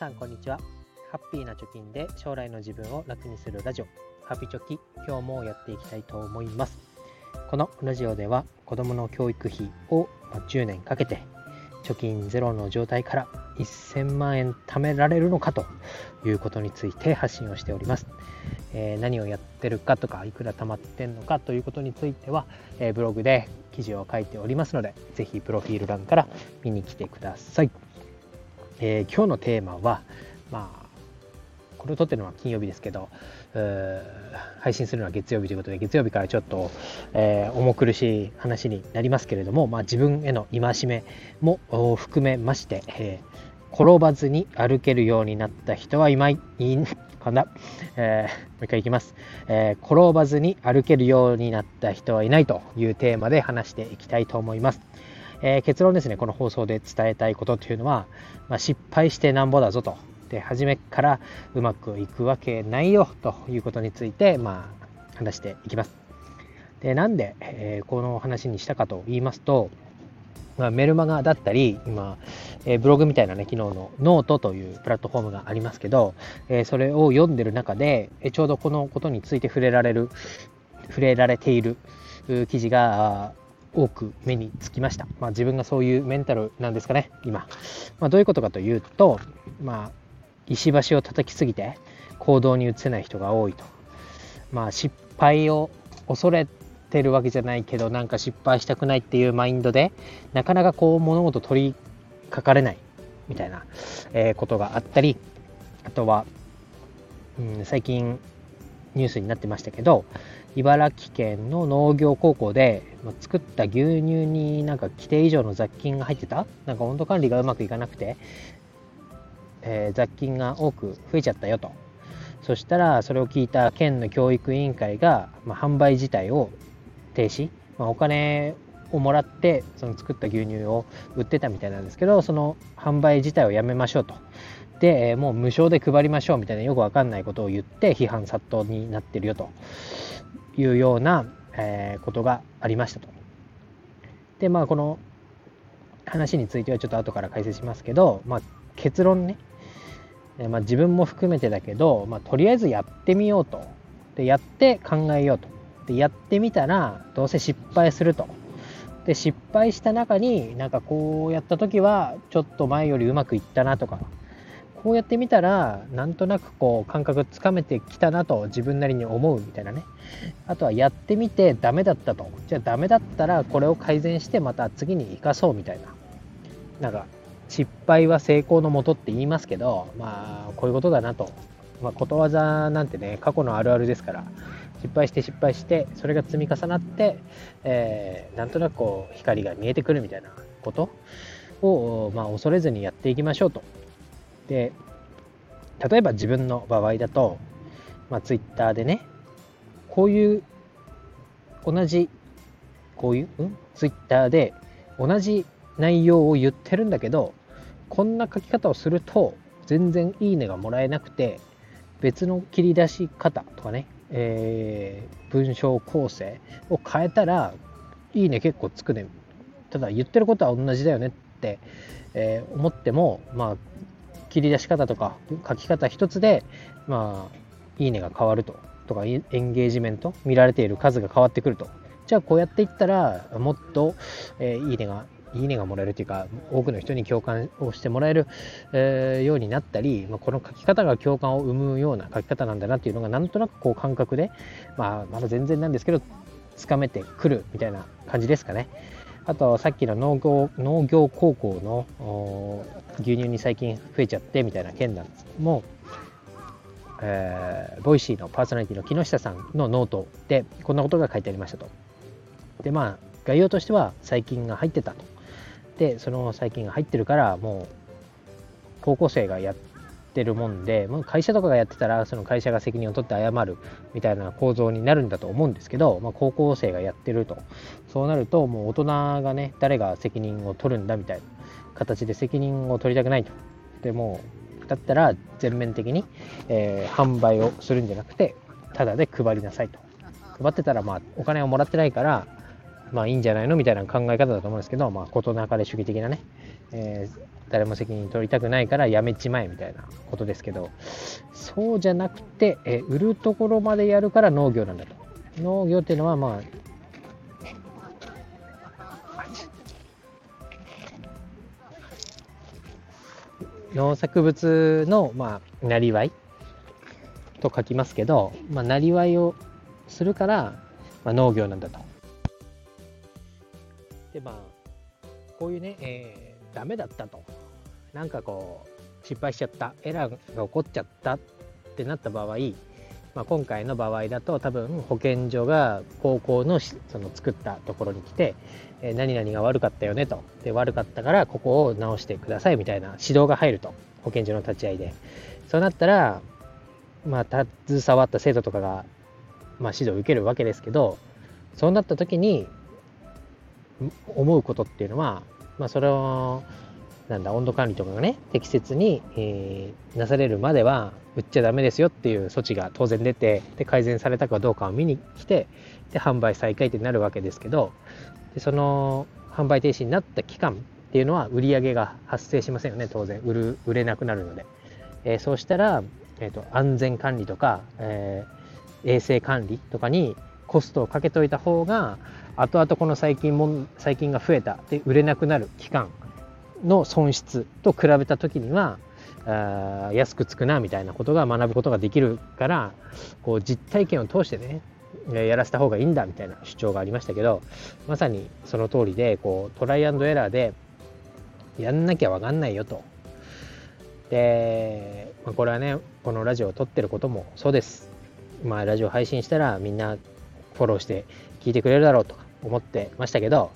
さんこんにちは。ハッピーな貯金で将来の自分を楽にするラジオ。ハピチョキ今日もやっていきたいと思います。このラジオでは子供の教育費を10年かけて貯金ゼロの状態から1000万円貯められるのかということについて発信をしております、えー、何をやってるかとかいくら貯まってんのかということについては、えー、ブログで記事を書いておりますのでぜひプロフィール欄から見に来てください、えー、今日のテーマはまあこれを撮ってるのは金曜日ですけど、配信するのは月曜日ということで、月曜日からちょっと、えー、重苦しい話になりますけれども、まあ、自分への戒めも含めまして、えー、転ばずに歩けるようになった人はいまい、いいかな、えー、もう一回いきます、え、転ばずに歩けるようになった人はいないというテーマで話していきたいと思います。えー、結論ですね、この放送で伝えたいことというのは、まあ、失敗してなんぼだぞとで初めからうまくいくわけないよということについて、まあ、話していきます。でなんで、えー、この話にしたかと言いますと、まあ、メルマガだったり今、えー、ブログみたいなね昨日のノートというプラットフォームがありますけど、えー、それを読んでる中で、えちょうどこのことについて触れられる触れられている記事が多く目につきました。まあ、自分がそういうメンタルなんですかね、今。まあ、どういうことかというと、まあ、石橋を叩きすぎて行動に移せない人が多いと。まあ失敗を恐れてるわけじゃないけどなんか失敗したくないっていうマインドでなかなかこう物事取りかかれないみたいな、え、ことがあったりあとは、うん、最近ニュースになってましたけど茨城県の農業高校で、まあ、作った牛乳になんか規定以上の雑菌が入ってた？なんか温度管理がうまくいかなくてえー、雑菌が多く増えちゃったよと。そしたらそれを聞いた県の教育委員会が、まあ、販売自体を停止、まあ、お金をもらってその作った牛乳を売ってたみたいなんですけどその販売自体をやめましょうと。でもう無償で配りましょうみたいなよくわかんないことを言って批判殺到になってるよと。いうような、え、ことがありましたとでまあこの話についてはちょっと後から解説しますけど、まあ、結論ねまあ、自分も含めてだけど、まあ、とりあえずやってみようと。で、やって考えようと。で、やってみたら、どうせ失敗すると。で、失敗した中に、なんかこうやった時は、ちょっと前よりうまくいったなとか、こうやってみたら、なんとなくこう、感覚つかめてきたなと自分なりに思うみたいなね。あとはやってみてダメだったと。じゃあダメだったら、これを改善してまた次に生かそうみたいな。なんか、失敗は成功のもとって言いますけど、まあ、こういうことだなと。まあ、ことわざなんてね、過去のあるあるですから、失敗して失敗して、それが積み重なって、えー、なんとなくこう、光が見えてくるみたいなことを、まあ、恐れずにやっていきましょうと。で、例えば自分の場合だと、まあ、ツイッターでね、こういう、同じ、こういう、うん、ツイッターで同じ内容を言ってるんだけど、こんな書き方をすると全然いいねがもらえなくて別の切り出し方とかね、えー、文章構成を変えたらいいね結構つくね。ただ言ってることは同じだよねって、えー、思ってもまあ切り出し方とか書き方一つでまあいいねが変わると。とかエンゲージメント？見られている数が変わってくると。じゃあこうやっていったらもっと、えー、いいねがいいねがもらえるというか多くの人に共感をしてもらえる、えー、ようになったり、まあ、この書き方が共感を生むような書き方なんだなっていうのがなんとなくこう感覚で、まあ、まだ全然なんですけどつかめてくるみたいな感じですかね。あとさっきの農業農業高校の牛乳に細菌増えちゃってみたいな件なんですも、えー、 Voicy のパーソナリティの木下さんのノートでこんなことが書いてありましたと。でまあ概要としては細菌が入ってたと。でその細菌が入ってるからもう高校生がやっててるもんでもう会社とかがやってたらその会社が責任を取って謝るみたいな構造になるんだと思うんですけど、まあ、高校生がやってると。そうなるともう大人がね誰が責任を取るんだみたいな形で責任を取りたくないと。でもだったら全面的に、えー、販売をするんじゃなくてただで配りなさいと。配ってたらまあお金をもらってないからまあいいんじゃないのみたいな考え方だと思うんですけど、まあ事なかれ主義的なね、えー、誰も責任取りたくないからやめちまえみたいなことですけど、そうじゃなくて、えー、売るところまでやるから農業なんだと。農業っていうのはまあ、農作物の、まあ、なりわいと書きますけど、まあ、なりわいをするから、まあ、農業なんだと。で、まあ、こういうね、えー、ダメだったと。なんかこう、失敗しちゃった、エラーが起こっちゃったってなった場合、まあ、今回の場合だと多分保健所が高校のその作ったところに来て、えー、何々が悪かったよねと。で悪かったからここを直してくださいみたいな指導が入ると。保健所の立ち会いで。そうなったらまあ携わった生徒とかが、まあ、指導を受けるわけですけどそうなった時に思うことっていうのは、まあ、それをなんだ温度管理とかがね適切に、えー、なされるまでは売っちゃダメですよっていう措置が当然出てで改善されたかどうかを見に来てで販売再開ってなるわけですけどでその販売停止になった期間っていうのは売り上げが発生しませんよね当然。売る売れなくなるので、えー、そうしたら、えーと、安全管理とか、えー、衛生管理とかにコストをかけといた方が後々この細菌も細菌が増えたで売れなくなる期間の損失と比べた時にはあ安くつくなみたいなことが学ぶことができるからこう実体験を通してねやらせた方がいいんだみたいな主張がありましたけどまさにその通りでこうトライアンドエラーでやんなきゃ分かんないよと。で、まあ、これはねこのラジオを撮ってることもそうです。まあラジオ配信したらみんなフォローして聞いてくれるだろうと思ってましたけど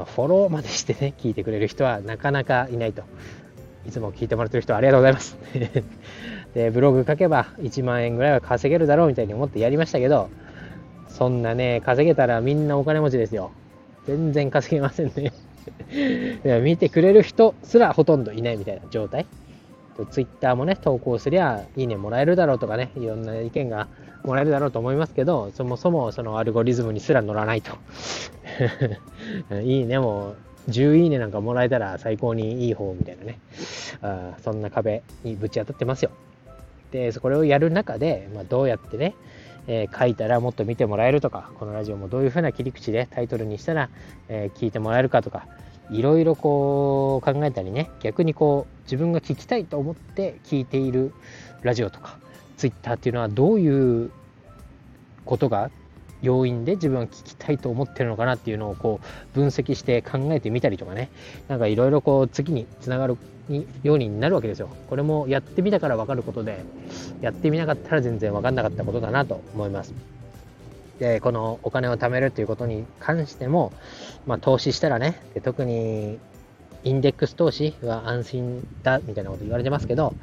まあ、フォローまでしてね、聞いてくれる人はなかなかいないと。いつも聞いてもらってる人はありがとうございます。で、ブログ書けば1万円ぐらいは稼げるだろうみたいに思ってやりましたけど、そんなね、稼げたらみんなお金持ちですよ。全然稼げませんね。見てくれる人すらほとんどいないみたいな状態。ツイッターもね、投稿すりゃいいねもらえるだろうとかね、いろんな意見がもらえるだろうと思いますけど、そもそもそのアルゴリズムにすら乗らないと。いいねも10いいねなんかもらえたら最高にいい方みたいなね。あそんな壁にぶち当たってますよ。で、これをやる中で、まあ、どうやってね、えー、書いたらもっと見てもらえるとか、このラジオもどういう風な切り口でタイトルにしたら、えー、聞いてもらえるかとか、いろいろこう考えたりね、逆にこう自分が聞きたいと思って聞いているラジオとか、ツイッターっていうのはどういうことが要因で自分は聞きたいと思ってるのかなっていうのをこう分析して考えてみたりとかね。なんかいろいろこう次につながるようになるわけですよ。これもやってみたから分かることでやってみなかったら全然分かんなかったことだなと思います。でこのお金を貯めるっていうことに関しても、まあ、投資したらねで特にインデックス投資は安心だみたいなこと言われてますけど、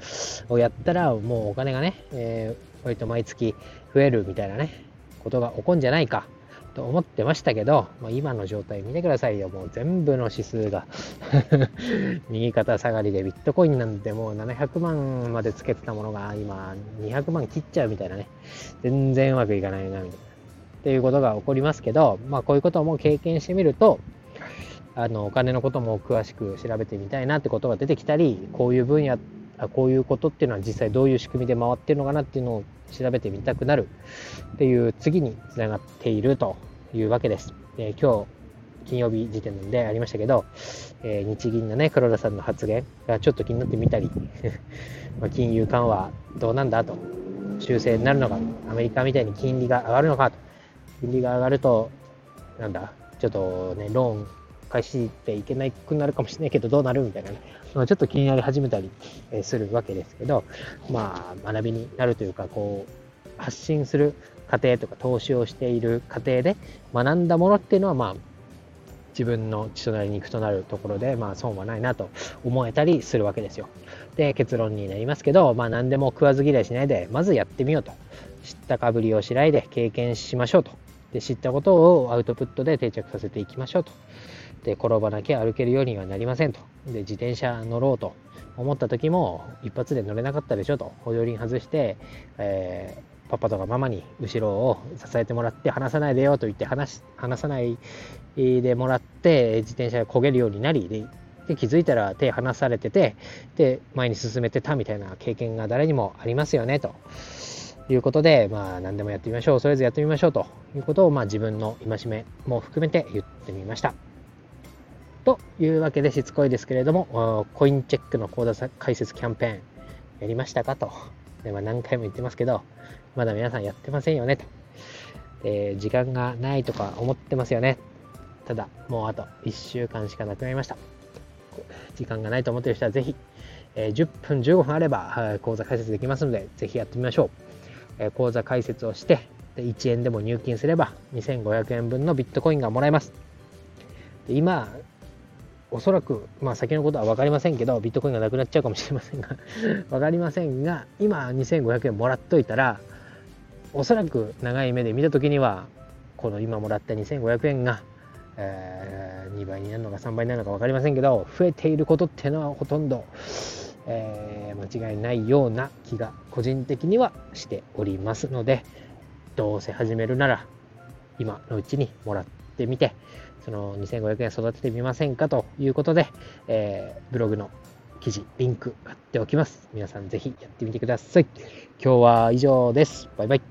をやったらもうお金がね、えー、割と毎月増えるみたいなね、ことが起こるんじゃないかと思ってましたけど、まあ、今の状態見てくださいよ。もう全部の指数が 右肩下がりでビットコインなんてもう700万までつけてたものが今200万切っちゃうみたいなね。全然うまくいかないなみたいな。っていうことが起こりますけど、まあこういうことも経験してみると、あのお金のことも詳しく調べてみたいなってことが出てきたりこういう分野あこういうことっていうのは実際どういう仕組みで回ってるのかなっていうのを調べてみたくなるっていう次につながっているというわけです。えー、今日金曜日時点でありましたけど、えー、日銀のね黒田さんの発言がちょっと気になってみたり ま金融緩和どうなんだと修正になるのかアメリカみたいに金利が上がるのかと金利が上がるとなんだちょっとねローン返していけなくなるかもしれないけど、どうなるみたいなね、ちょっと気になり始めたりするわけですけど、まあ、学びになるというか、こう、発信する過程とか投資をしている過程で学んだものっていうのは、まあ、自分の血となり肉となるところで、まあ、損はないなと思えたりするわけですよ。で、結論になりますけど、まあ、何でも食わず嫌いしないで、まずやってみようと。知ったかぶりをしないで経験しましょうと。で、知ったことをアウトプットで定着させていきましょうと。で転ばなきゃ歩けるようにはなりませんと。で自転車乗ろうと思った時も一発で乗れなかったでしょと。補助輪外して、えパパとかママに後ろを支えてもらって離さないでよと言って離離さないでもらって自転車が焦げるようになりでで気づいたら手離されててで前に進めてたみたいな経験が誰にもありますよねと。いうことでまあ何でもやってみましょうそれぞれやってみましょうということをまあ自分の戒めも含めて言ってみました。というわけでしつこいですけれどもコインチェックの口座開設キャンペーンやりましたかとで、まあ、何回も言ってますけどまだ皆さんやってませんよねと。で時間がないとか思ってますよね。ただ、もうあと1週間しかなくなりました。時間がないと思ってる人はぜひ、え、10分15分あれば、講座開設できますので、ぜひやってみましょう。えー、講座開設をしてで、1円でも入金すれば2500円分のビットコインがもらえます。で今、おそらく、まあ先のことは分かりませんけど、ビットコインがなくなっちゃうかもしれませんが 分かりませんが、今2500円もらっといたら、おそらく長い目で見た時には、この今もらった2500円が、えー、2倍になるのか3倍になるのか分かりませんけど、増えていることっていうのはほとんど、えー、間違いないような気が個人的にはしておりますのでどうせ始めるなら今のうちにもらってみてその2500円育ててみませんかということで、えー、ブログの記事リンク貼っておきます。皆さん是非やってみてください。今日は以上です。バイバイ。